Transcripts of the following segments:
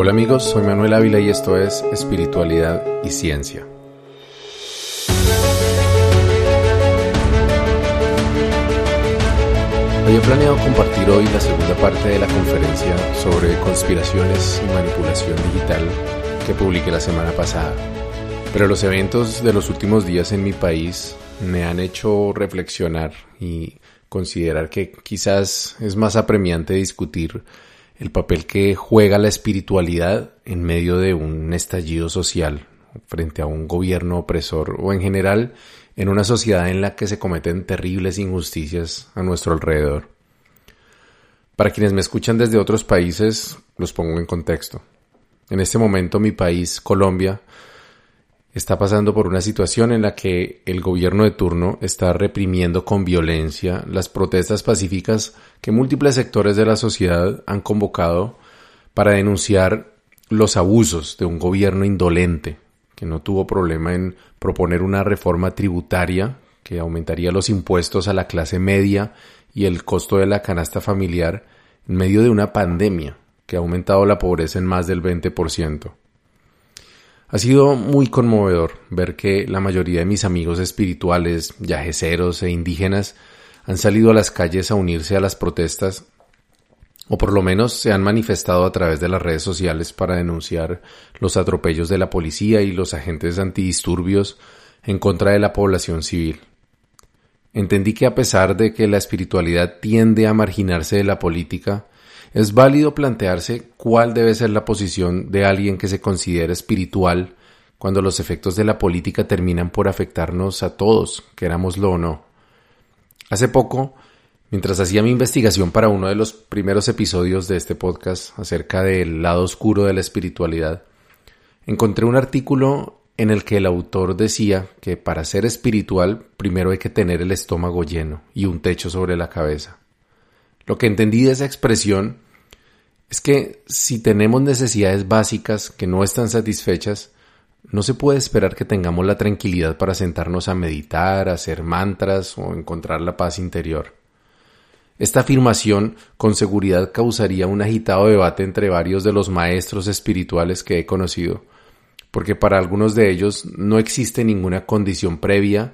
Hola amigos, soy Manuel Ávila y esto es Espiritualidad y Ciencia. Había planeado compartir hoy la segunda parte de la conferencia sobre conspiraciones y manipulación digital que publiqué la semana pasada. Pero los eventos de los últimos días en mi país me han hecho reflexionar y considerar que quizás es más apremiante discutir el papel que juega la espiritualidad en medio de un estallido social frente a un gobierno opresor o en general en una sociedad en la que se cometen terribles injusticias a nuestro alrededor. Para quienes me escuchan desde otros países, los pongo en contexto. En este momento mi país, Colombia, está pasando por una situación en la que el gobierno de turno está reprimiendo con violencia las protestas pacíficas que múltiples sectores de la sociedad han convocado para denunciar los abusos de un gobierno indolente que no tuvo problema en proponer una reforma tributaria que aumentaría los impuestos a la clase media y el costo de la canasta familiar en medio de una pandemia que ha aumentado la pobreza en más del 20%. Ha sido muy conmovedor ver que la mayoría de mis amigos espirituales, yajeceros e indígenas han salido a las calles a unirse a las protestas o por lo menos se han manifestado a través de las redes sociales para denunciar los atropellos de la policía y los agentes antidisturbios en contra de la población civil. Entendí que a pesar de que la espiritualidad tiende a marginarse de la política, es válido plantearse cuál debe ser la posición de alguien que se considera espiritual cuando los efectos de la política terminan por afectarnos a todos, querámoslo o no. Hace poco, mientras hacía mi investigación para uno de los primeros episodios de este podcast acerca del lado oscuro de la espiritualidad, encontré un artículo en el que el autor decía que para ser espiritual primero hay que tener el estómago lleno y un techo sobre la cabeza. Lo que entendí de esa expresión es que si tenemos necesidades básicas que no están satisfechas, no se puede esperar que tengamos la tranquilidad para sentarnos a meditar, hacer mantras o encontrar la paz interior. Esta afirmación con seguridad causaría un agitado debate entre varios de los maestros espirituales que he conocido, porque para algunos de ellos no existe ninguna condición previa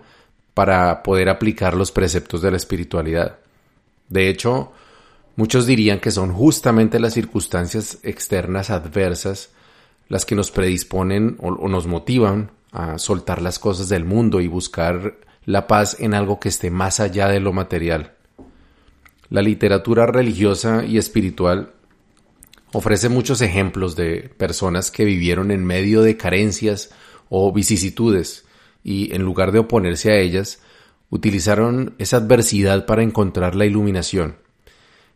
para poder aplicar los preceptos de la espiritualidad. De hecho, Muchos dirían que son justamente las circunstancias externas adversas las que nos predisponen o, nos motivan a soltar las cosas del mundo y buscar la paz en algo que esté más allá de lo material. La literatura religiosa y espiritual ofrece muchos ejemplos de personas que vivieron en medio de carencias o vicisitudes y en lugar de oponerse a ellas, utilizaron esa adversidad para encontrar la iluminación.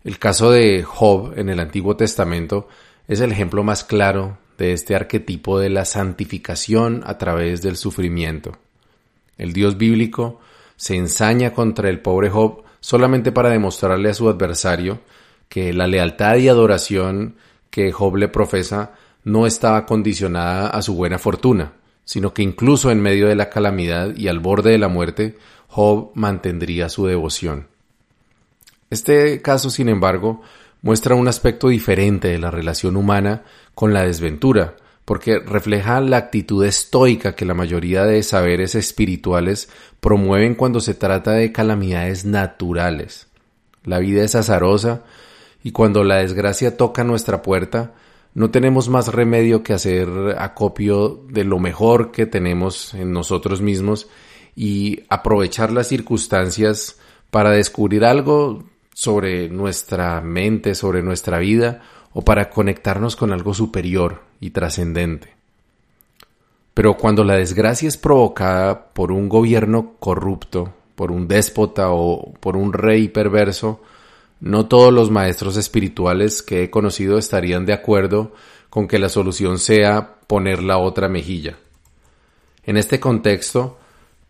El caso de Job en el Antiguo Testamento es el ejemplo más claro de este arquetipo de la santificación a través del sufrimiento. El Dios bíblico se ensaña contra el pobre Job solamente para demostrarle a su adversario que la lealtad y adoración que Job le profesa no estaba condicionada a su buena fortuna, sino que incluso en medio de la calamidad y al borde de la muerte, Job mantendría su devoción. Este caso, sin embargo, muestra un aspecto diferente de la relación humana con la desventura, porque refleja la actitud estoica que la mayoría de saberes espirituales promueven cuando se trata de calamidades naturales. La vida es azarosa y cuando la desgracia toca nuestra puerta, no tenemos más remedio que hacer acopio de lo mejor que tenemos en nosotros mismos y aprovechar las circunstancias para descubrir algo sobre nuestra mente, sobre nuestra vida, o para conectarnos con algo superior y trascendente. Pero cuando la desgracia es provocada por un gobierno corrupto, por un déspota o por un rey perverso, no todos los maestros espirituales que he conocido estarían de acuerdo con que la solución sea poner la otra mejilla. En este contexto,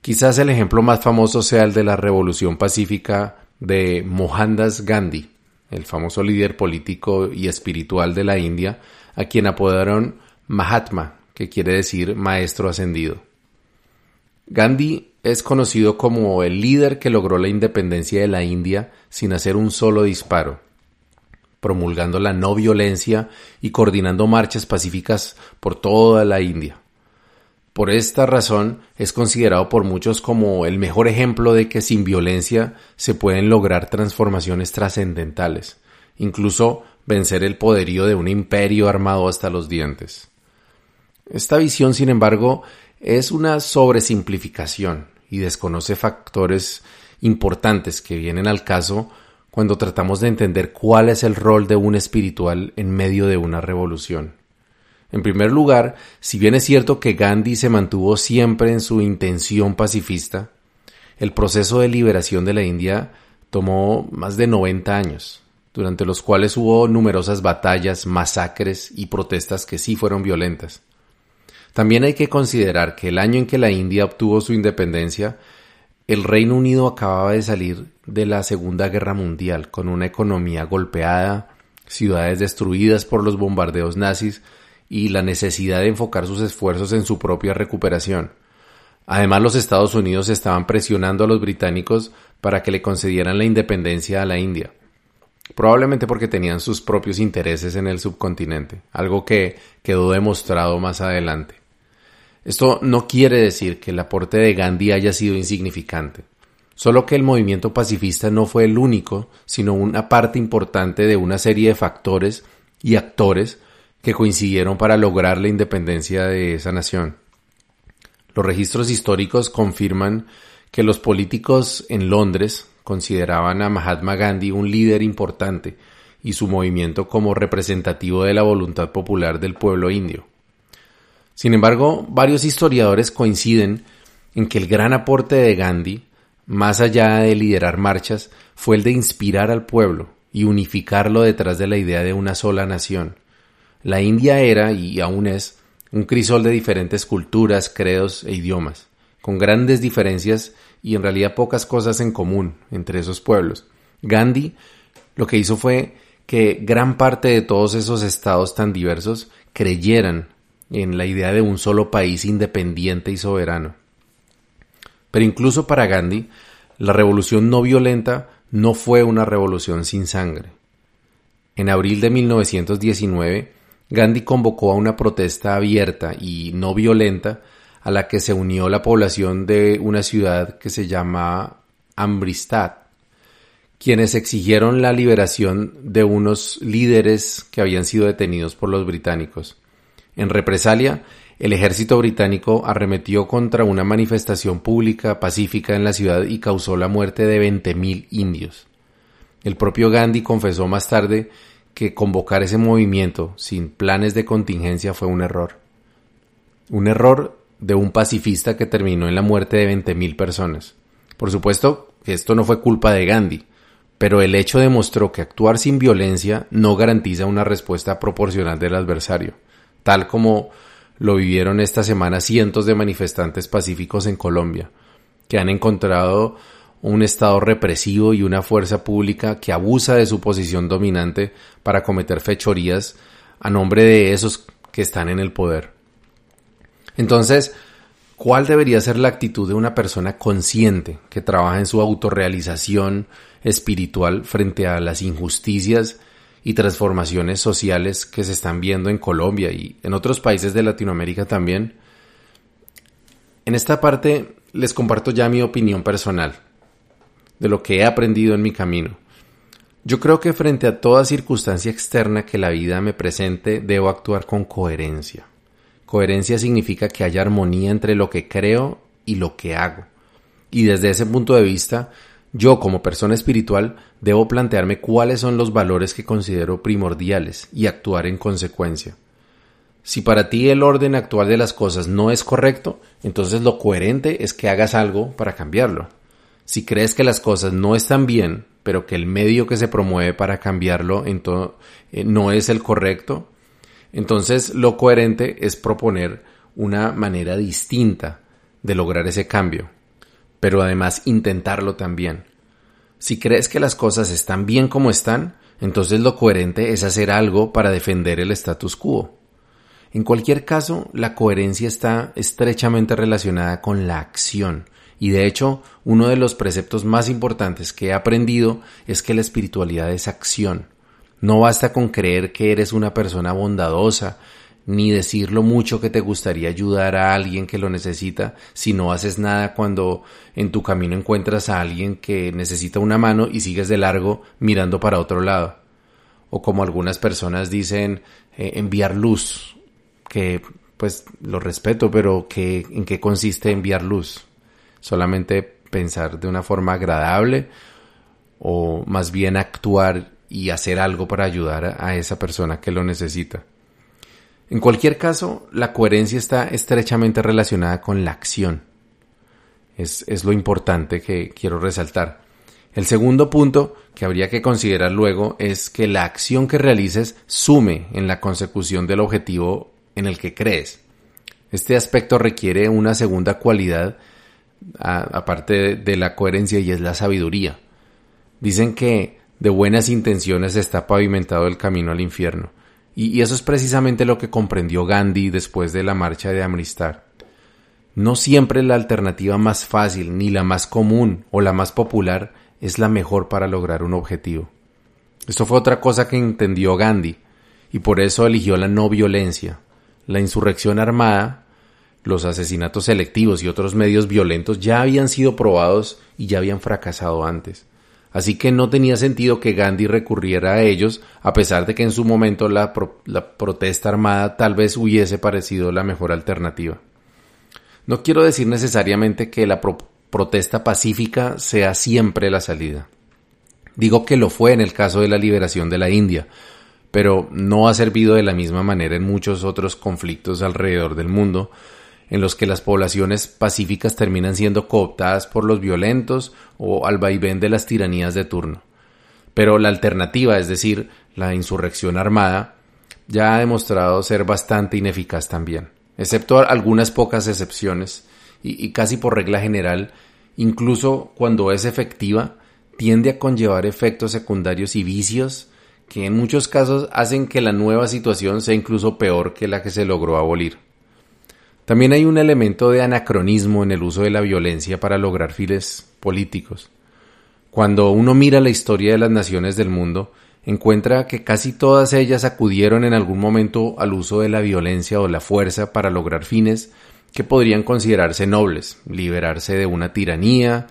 quizás el ejemplo más famoso sea el de la revolución pacífica de Mohandas Gandhi, el famoso líder político y espiritual de la India, a quien apodaron Mahatma, que quiere decir maestro ascendido. Gandhi es conocido como el líder que logró la independencia de la India sin hacer un solo disparo. promulgando la no violencia y coordinando marchas pacíficas por toda la India. Por esta razón es considerado por muchos como el mejor ejemplo de que sin violencia se pueden lograr transformaciones trascendentales, incluso vencer el poderío de un imperio armado hasta los dientes. Esta visión, sin embargo, es una sobresimplificación y desconoce factores importantes que vienen al caso cuando tratamos de entender cuál es el rol de un espiritual en medio de una revolución. En primer lugar, si bien es cierto que Gandhi se mantuvo siempre en su intención pacifista, el proceso de liberación de la India tomó más de 90 años, durante los cuales hubo numerosas batallas, masacres y protestas que sí fueron violentas. También hay que considerar que el año en que la India obtuvo su independencia, el Reino Unido acababa de salir de la Segunda Guerra Mundial con una economía golpeada, ciudades destruidas por los bombardeos nazis, y la necesidad de enfocar sus esfuerzos en su propia recuperación. Además, los Estados Unidos estaban presionando a los británicos para que le concedieran la independencia a la India, probablemente porque tenían sus propios intereses en el subcontinente, algo que quedó demostrado más adelante. Esto no quiere decir que el aporte de Gandhi haya sido insignificante, solo que el movimiento pacifista no fue el único, sino una parte importante de una serie de factores y actores que coincidieron para lograr la independencia de esa nación. Los registros históricos confirman que los políticos en Londres consideraban a Mahatma Gandhi un líder importante y su movimiento como representativo de la voluntad popular del pueblo indio. Sin embargo, varios historiadores coinciden en que el gran aporte de Gandhi, más allá de liderar marchas, fue el de inspirar al pueblo y unificarlo detrás de la idea de una sola nación. La India era, y aún es, un crisol de diferentes culturas, credos e idiomas, con grandes diferencias y en realidad pocas cosas en común entre esos pueblos. Gandhi lo que hizo fue que gran parte de todos esos estados tan diversos creyeran en la idea de un solo país independiente y soberano. Pero incluso para Gandhi, la revolución no violenta no fue una revolución sin sangre. En abril de 1919, Gandhi convocó a una protesta abierta y no violenta a la que se unió la población de una ciudad que se llama Amritsar, quienes exigieron la liberación de unos líderes que habían sido detenidos por los británicos. En represalia, el ejército británico arremetió contra una manifestación pública pacífica en la ciudad y causó la muerte de 20.000 indios. El propio Gandhi confesó más tarde que convocar ese movimiento sin planes de contingencia fue un error. Un error de un pacifista que terminó en la muerte de 20.000 personas. Por supuesto que esto no fue culpa de Gandhi, pero el hecho demostró que actuar sin violencia no garantiza una respuesta proporcional del adversario, tal como lo vivieron esta semana cientos de manifestantes pacíficos en Colombia, que han encontrado un Estado represivo y una fuerza pública que abusa de su posición dominante para cometer fechorías a nombre de esos que están en el poder. Entonces, ¿cuál debería ser la actitud de una persona consciente que trabaja en su autorrealización espiritual frente a las injusticias y transformaciones sociales que se están viendo en Colombia y en otros países de Latinoamérica también? En esta parte les comparto ya mi opinión personal de lo que he aprendido en mi camino. Yo creo que frente a toda circunstancia externa que la vida me presente, debo actuar con coherencia. Coherencia significa que haya armonía entre lo que creo y lo que hago. Y desde ese punto de vista, yo como persona espiritual debo plantearme cuáles son los valores que considero primordiales y actuar en consecuencia. Si para ti el orden actual de las cosas no es correcto, entonces lo coherente es que hagas algo para cambiarlo. Si crees que las cosas no están bien, pero que el medio que se promueve para cambiarlo eh, no es el correcto, entonces lo coherente es proponer una manera distinta de lograr ese cambio, pero además intentarlo también. Si crees que las cosas están bien como están, entonces lo coherente es hacer algo para defender el status quo. En cualquier caso, la coherencia está estrechamente relacionada con la acción, y de hecho, uno de los preceptos más importantes que he aprendido es que la espiritualidad es acción. No basta con creer que eres una persona bondadosa, ni decir lo mucho que te gustaría ayudar a alguien que lo necesita si no haces nada cuando en tu camino encuentras a alguien que necesita una mano y sigues de largo mirando para otro lado. O como algunas personas dicen, eh, enviar luz, que pues lo respeto, pero que, ¿en qué consiste enviar luz? Solamente pensar de una forma agradable o más bien actuar y hacer algo para ayudar a esa persona que lo necesita. En cualquier caso, la coherencia está estrechamente relacionada con la acción. Es, es, lo importante que quiero resaltar. El segundo punto que habría que considerar luego es que la acción que realices sume en la consecución del objetivo en el que crees. Este aspecto requiere una segunda cualidad aparte de la coherencia y es la sabiduría. Dicen que de buenas intenciones está pavimentado el camino al infierno. Y, eso es precisamente lo que comprendió Gandhi después de la marcha de Amritsar. No siempre la alternativa más fácil, ni la más común o la más popular es la mejor para lograr un objetivo. Esto fue otra cosa que entendió Gandhi, y por eso eligió la no violencia. La insurrección armada, los asesinatos selectivos y otros medios violentos ya habían sido probados y ya habían fracasado antes así que no tenía sentido que Gandhi recurriera a ellos, a pesar de que en su momento la, protesta armada tal vez hubiese parecido la mejor alternativa. No quiero decir necesariamente que la protesta pacífica sea siempre la salida. Digo que lo fue en el caso de la liberación de la India, pero no ha servido de la misma manera en muchos otros conflictos alrededor del mundo, en los que las poblaciones pacíficas terminan siendo cooptadas por los violentos o al vaivén de las tiranías de turno. Pero la alternativa, es decir, la insurrección armada, ya ha demostrado ser bastante ineficaz también, excepto algunas pocas excepciones, y, y casi por regla general, incluso cuando es efectiva, tiende a conllevar efectos secundarios y vicios que en muchos casos hacen que la nueva situación sea incluso peor que la que se logró abolir. También hay un elemento de anacronismo en el uso de la violencia para lograr fines políticos. Cuando uno mira la historia de las naciones del mundo, encuentra que casi todas ellas acudieron en algún momento al uso de la violencia o la fuerza para lograr fines que podrían considerarse nobles, liberarse de una tiranía,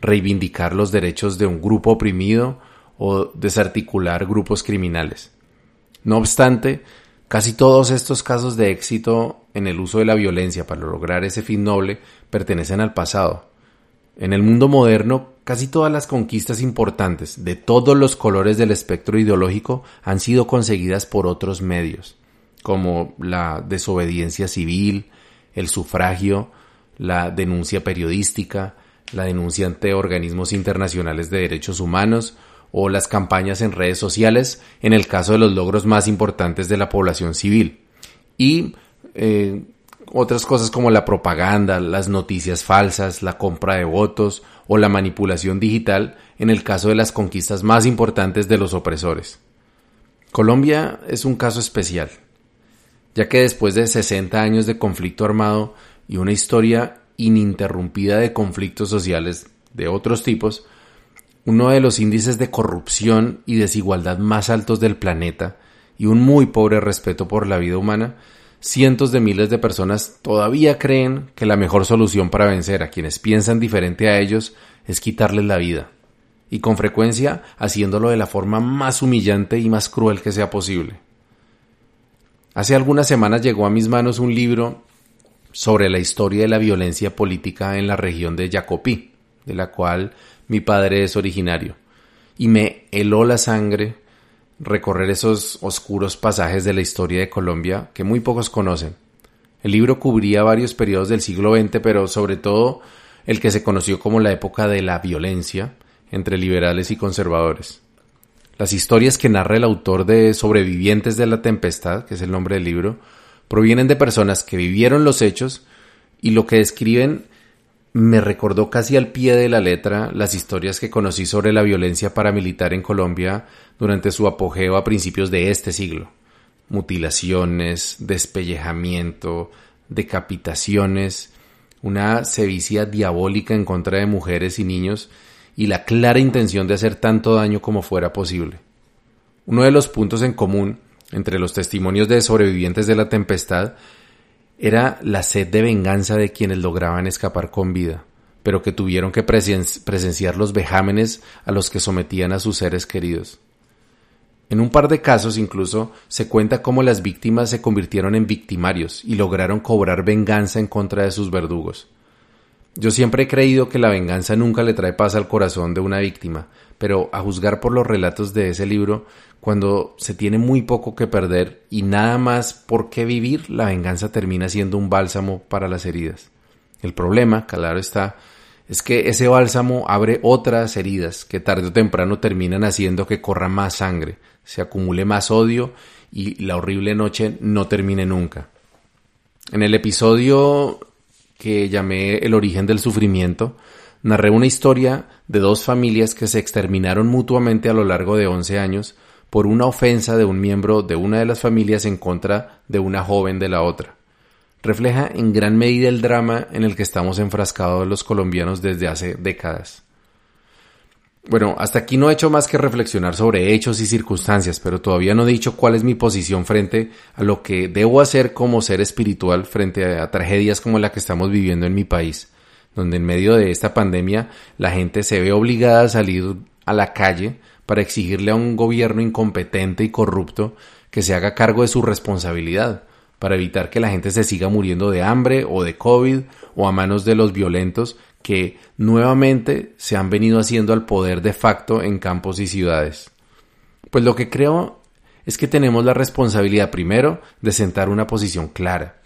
reivindicar los derechos de un grupo oprimido o desarticular grupos criminales. No obstante, Casi todos estos casos de éxito en el uso de la violencia para lograr ese fin noble pertenecen al pasado. En el mundo moderno, casi todas las conquistas importantes de todos los colores del espectro ideológico han sido conseguidas por otros medios, como la desobediencia civil, el sufragio, la denuncia periodística, la denuncia ante organismos internacionales de derechos humanos o las campañas en redes sociales en el caso de los logros más importantes de la población civil. Y eh, otras cosas como la propaganda, las noticias falsas, la compra de votos o la manipulación digital en el caso de las conquistas más importantes de los opresores. Colombia es un caso especial, ya que después de 60 años de conflicto armado y una historia ininterrumpida de conflictos sociales de otros tipos, uno de los índices de corrupción y desigualdad más altos del planeta y un muy pobre respeto por la vida humana, cientos de miles de personas todavía creen que la mejor solución para vencer a quienes piensan diferente a ellos es quitarles la vida, y con frecuencia haciéndolo de la forma más humillante y más cruel que sea posible. Hace algunas semanas llegó a mis manos un libro sobre la historia de la violencia política en la región de Jacopí, de la cual mi padre es originario, y me heló la sangre recorrer esos oscuros pasajes de la historia de Colombia que muy pocos conocen. El libro cubría varios periodos del siglo XX, pero sobre todo el que se conoció como la época de la violencia entre liberales y conservadores. Las historias que narra el autor de Sobrevivientes de la Tempestad, que es el nombre del libro, provienen de personas que vivieron los hechos y lo que describen me recordó casi al pie de la letra las historias que conocí sobre la violencia paramilitar en Colombia durante su apogeo a principios de este siglo. Mutilaciones, despellejamiento, decapitaciones, una sevicia diabólica en contra de mujeres y niños y la clara intención de hacer tanto daño como fuera posible. Uno de los puntos en común entre los testimonios de sobrevivientes de la tempestad era la sed de venganza de quienes lograban escapar con vida, pero que tuvieron que presenciar los vejámenes a los que sometían a sus seres queridos. En un par de casos incluso se cuenta cómo las víctimas se convirtieron en victimarios y lograron cobrar venganza en contra de sus verdugos. Yo siempre he creído que la venganza nunca le trae paz al corazón de una víctima, pero a juzgar por los relatos de ese libro, cuando se tiene muy poco que perder y nada más por qué vivir, la venganza termina siendo un bálsamo para las heridas. El problema, claro está, es que ese bálsamo abre otras heridas que tarde o temprano terminan haciendo que corra más sangre, se acumule más odio y la horrible noche no termine nunca. En el episodio que llamé El origen del sufrimiento, narré una historia de dos familias que se exterminaron mutuamente a lo largo de 11 años por una ofensa de un miembro de una de las familias en contra de una joven de la otra. Refleja en gran medida el drama en el que estamos enfrascados los colombianos desde hace décadas. Bueno, hasta aquí no he hecho más que reflexionar sobre hechos y circunstancias, pero todavía no he dicho cuál es mi posición frente a lo que debo hacer como ser espiritual frente a tragedias como la que estamos viviendo en mi país donde en medio de esta pandemia la gente se ve obligada a salir a la calle para exigirle a un gobierno incompetente y corrupto que se haga cargo de su responsabilidad, para evitar que la gente se siga muriendo de hambre o de COVID o a manos de los violentos que nuevamente se han venido haciendo al poder de facto en campos y ciudades. Pues lo que creo es que tenemos la responsabilidad primero de sentar una posición clara.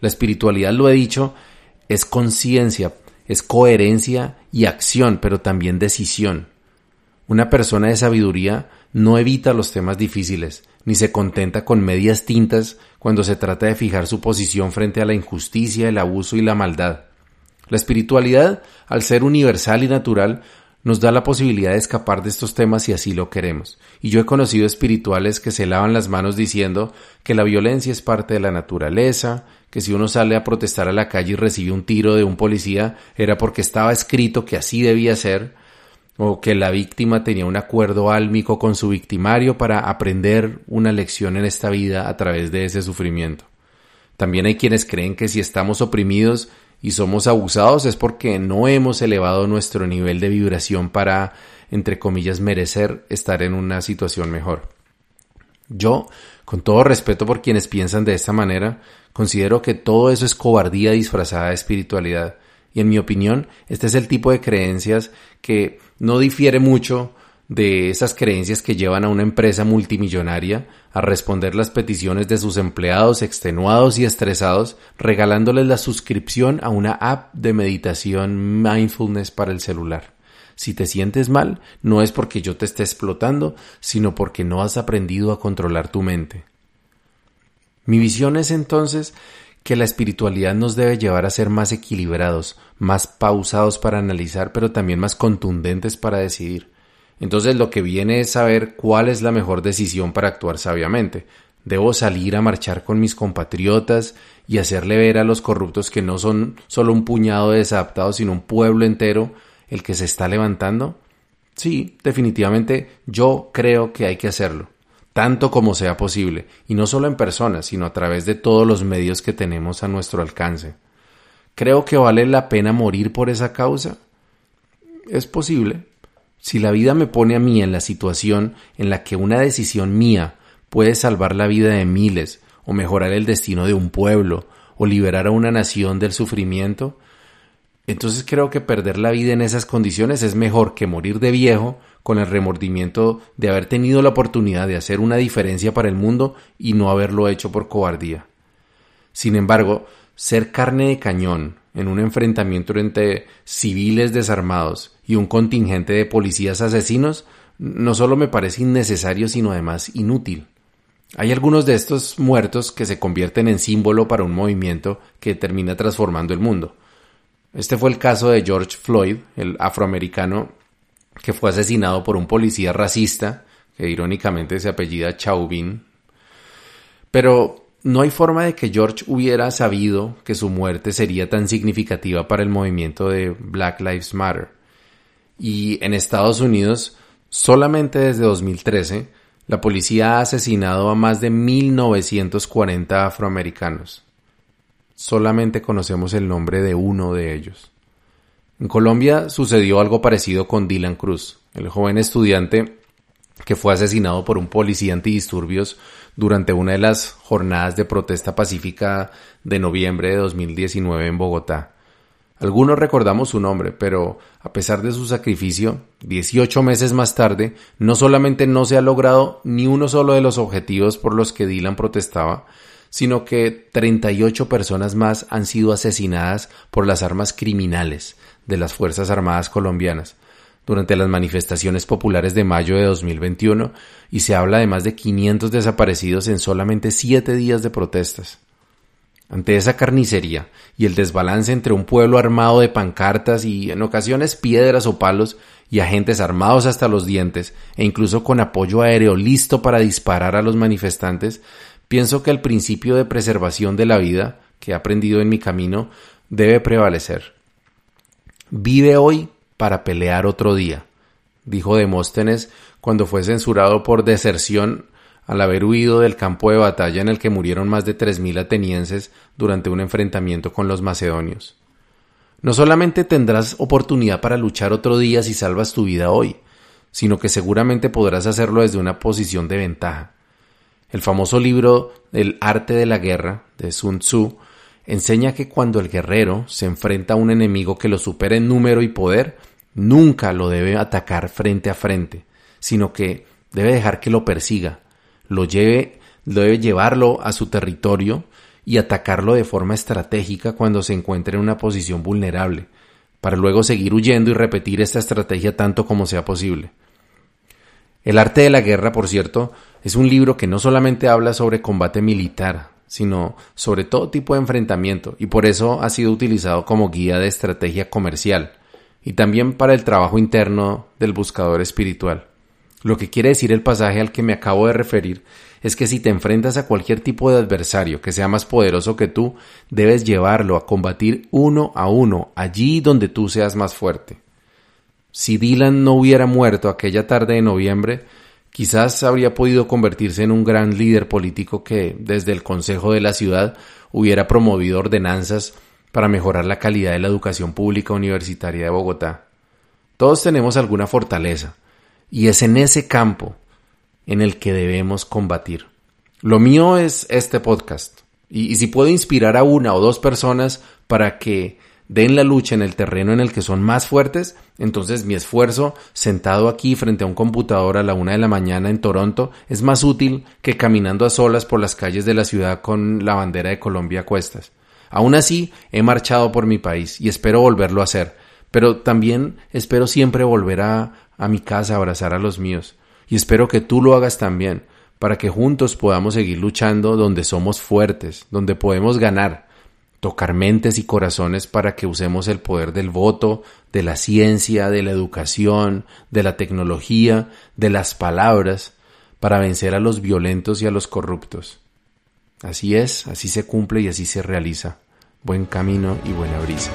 La espiritualidad, lo he dicho, es conciencia es coherencia y acción, pero también decisión. Una persona de sabiduría no evita los temas difíciles, ni se contenta con medias tintas cuando se trata de fijar su posición frente a la injusticia, el abuso y la maldad. La espiritualidad, al ser universal y natural, nos da la posibilidad de escapar de estos temas si así lo queremos. Y yo he conocido espirituales que se lavan las manos diciendo que la violencia es parte de la naturaleza, que si uno sale a protestar a la calle y recibe un tiro de un policía era porque estaba escrito que así debía ser, o que la víctima tenía un acuerdo álmico con su victimario para aprender una lección en esta vida a través de ese sufrimiento. También hay quienes creen que si estamos oprimidos y somos abusados es porque no hemos elevado nuestro nivel de vibración para, entre comillas, merecer estar en una situación mejor. Yo, con todo respeto por quienes piensan de esta manera, considero que todo eso es cobardía disfrazada de espiritualidad. Y en mi opinión, este es el tipo de creencias que no difiere mucho de esas creencias que llevan a una empresa multimillonaria a responder las peticiones de sus empleados extenuados y estresados, regalándoles la suscripción a una app de meditación mindfulness para el celular. Si te sientes mal, no es porque yo te esté explotando, sino porque no has aprendido a controlar tu mente. Mi visión es entonces que la espiritualidad nos debe llevar a ser más equilibrados, más pausados para analizar, pero también más contundentes para decidir. Entonces lo que viene es saber cuál es la mejor decisión para actuar sabiamente. Debo salir a marchar con mis compatriotas y hacerle ver a los corruptos que no son solo un puñado de desadaptados, sino un pueblo entero el que se está levantando. Sí, definitivamente yo creo que hay que hacerlo, tanto como sea posible, y no solo en persona, sino a través de todos los medios que tenemos a nuestro alcance. ¿Creo que vale la pena morir por esa causa? Es posible, si la vida me pone a mí en la situación en la que una decisión mía puede salvar la vida de miles, o mejorar el destino de un pueblo, o liberar a una nación del sufrimiento, entonces creo que perder la vida en esas condiciones es mejor que morir de viejo con el remordimiento de haber tenido la oportunidad de hacer una diferencia para el mundo y no haberlo hecho por cobardía. Sin embargo, ser carne de cañón en un enfrentamiento entre civiles desarmados y un contingente de policías asesinos no solo me parece innecesario, sino además inútil. Hay algunos de estos muertos que se convierten en símbolo para un movimiento que termina transformando el mundo. Este fue el caso de George Floyd, el afroamericano que fue asesinado por un policía racista, que irónicamente se apellida Chauvin. Pero no hay forma de que George hubiera sabido que su muerte sería tan significativa para el movimiento de Black Lives Matter. Y en Estados Unidos, solamente desde 2013, la policía ha asesinado a más de 1940 afroamericanos. Solamente conocemos el nombre de uno de ellos. En Colombia sucedió algo parecido con Dylan Cruz, el joven estudiante que fue asesinado por un policía antidisturbios durante una de las jornadas de protesta pacífica de noviembre de 2019 en Bogotá. Algunos recordamos su nombre, pero a pesar de su sacrificio, 18 meses más tarde, no solamente no se ha logrado ni uno solo de los objetivos por los que Dylan protestaba, sino que 38 personas más han sido asesinadas por las armas criminales de las Fuerzas Armadas colombianas durante las manifestaciones populares de mayo de 2021 y se habla de más de 500 desaparecidos en solamente 7 días de protestas. Ante esa carnicería y el desbalance entre un pueblo armado de pancartas y en ocasiones piedras o palos y agentes armados hasta los dientes e incluso con apoyo aéreo listo para disparar a los manifestantes, pienso que el principio de preservación de la vida que he aprendido en mi camino debe prevalecer. Vive hoy para pelear otro día, dijo Demóstenes cuando fue censurado por deserción al haber huido del campo de batalla en el que murieron más de tres mil atenienses durante un enfrentamiento con los macedonios. No solamente tendrás oportunidad para luchar otro día si salvas tu vida hoy, sino que seguramente podrás hacerlo desde una posición de ventaja. El famoso libro El arte de la guerra de Sun Tzu enseña que cuando el guerrero se enfrenta a un enemigo que lo supera en número y poder, nunca lo debe atacar frente a frente, sino que debe dejar que lo persiga, lo lleve, debe llevarlo a su territorio y atacarlo de forma estratégica cuando se encuentre en una posición vulnerable, para luego seguir huyendo y repetir esta estrategia tanto como sea posible. El arte de la guerra, por cierto, es un libro que no solamente habla sobre combate militar, sino sobre todo tipo de enfrentamiento, y por eso ha sido utilizado como guía de estrategia comercial, y también para el trabajo interno del buscador espiritual. Lo que quiere decir el pasaje al que me acabo de referir es que si te enfrentas a cualquier tipo de adversario que sea más poderoso que tú, debes llevarlo a combatir uno a uno, allí donde tú seas más fuerte. Si Dylan no hubiera muerto aquella tarde de noviembre, quizás habría podido convertirse en un gran líder político que, desde el Consejo de la ciudad, hubiera promovido ordenanzas para mejorar la calidad de la educación pública universitaria de Bogotá. Todos tenemos alguna fortaleza, y es en ese campo en el que debemos combatir. Lo mío es este podcast. Y, si puedo inspirar a una o dos personas para que den la lucha en el terreno en el que son más fuertes, entonces mi esfuerzo sentado aquí frente a un computador a la una de la mañana en Toronto es más útil que caminando a solas por las calles de la ciudad con la bandera de Colombia a cuestas. Aún así, he marchado por mi país y espero volverlo a hacer, pero también espero siempre volver a, a mi casa a abrazar a los míos. Y espero que tú lo hagas también, para que juntos podamos seguir luchando donde somos fuertes, donde podemos ganar, tocar mentes y corazones para que usemos el poder del voto, de la ciencia, de la educación, de la tecnología, de las palabras, para vencer a los violentos y a los corruptos. Así es, así se cumple y así se realiza. Buen camino y buena brisa.